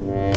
For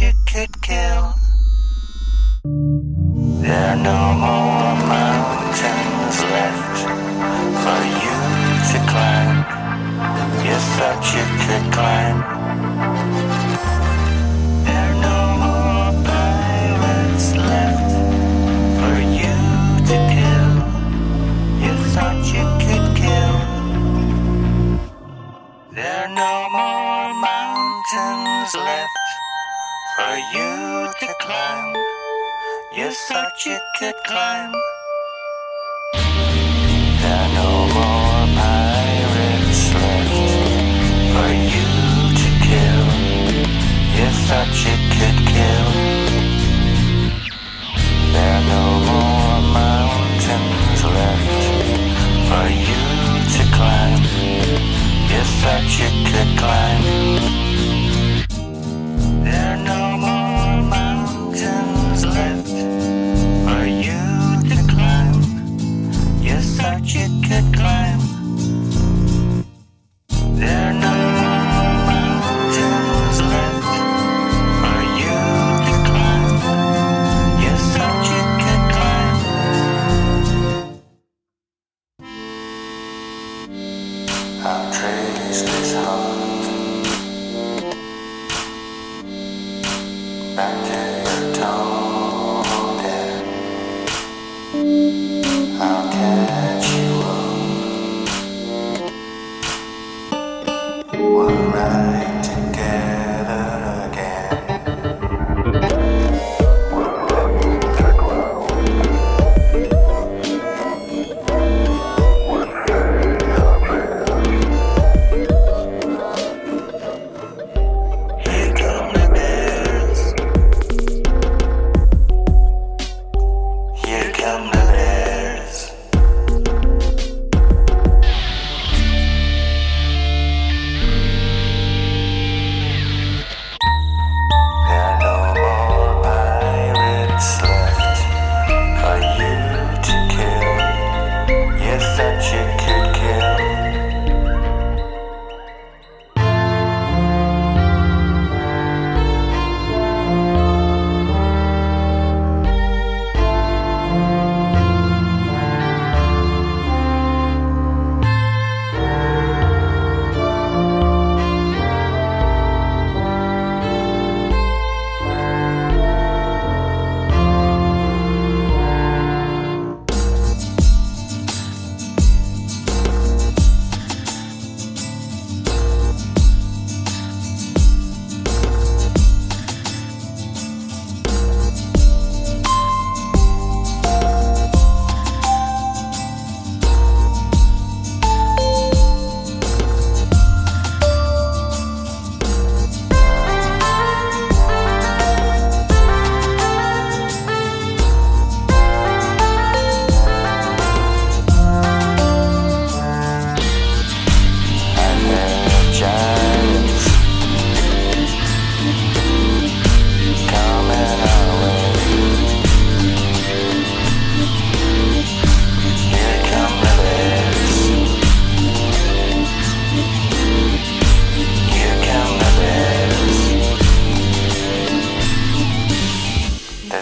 you could kill. There are no more mountains left for you to climb. You thought you could climb. Climb. You thought you could climb. There are no more pirates left for you to kill. You thought you could kill. There are no more mountains left for you to climb. You thought you could climb. Just.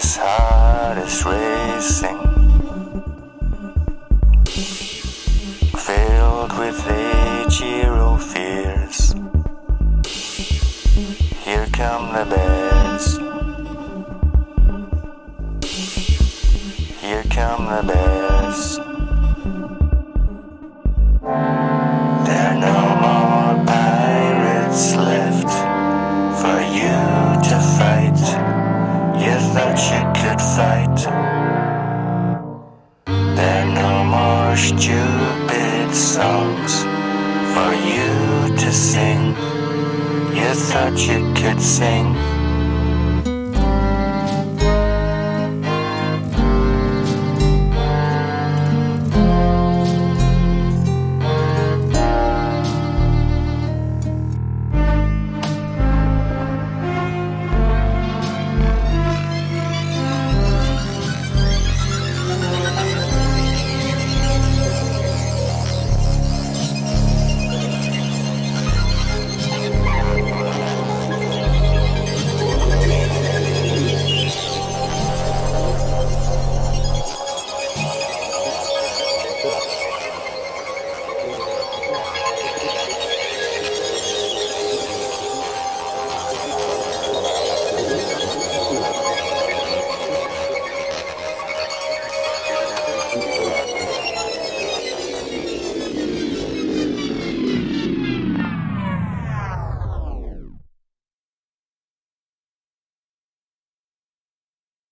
This heart is racing. filled with Ichiro fears. Here come the bears. Here come the bears. No more stupid songs for you to sing. You thought you could sing.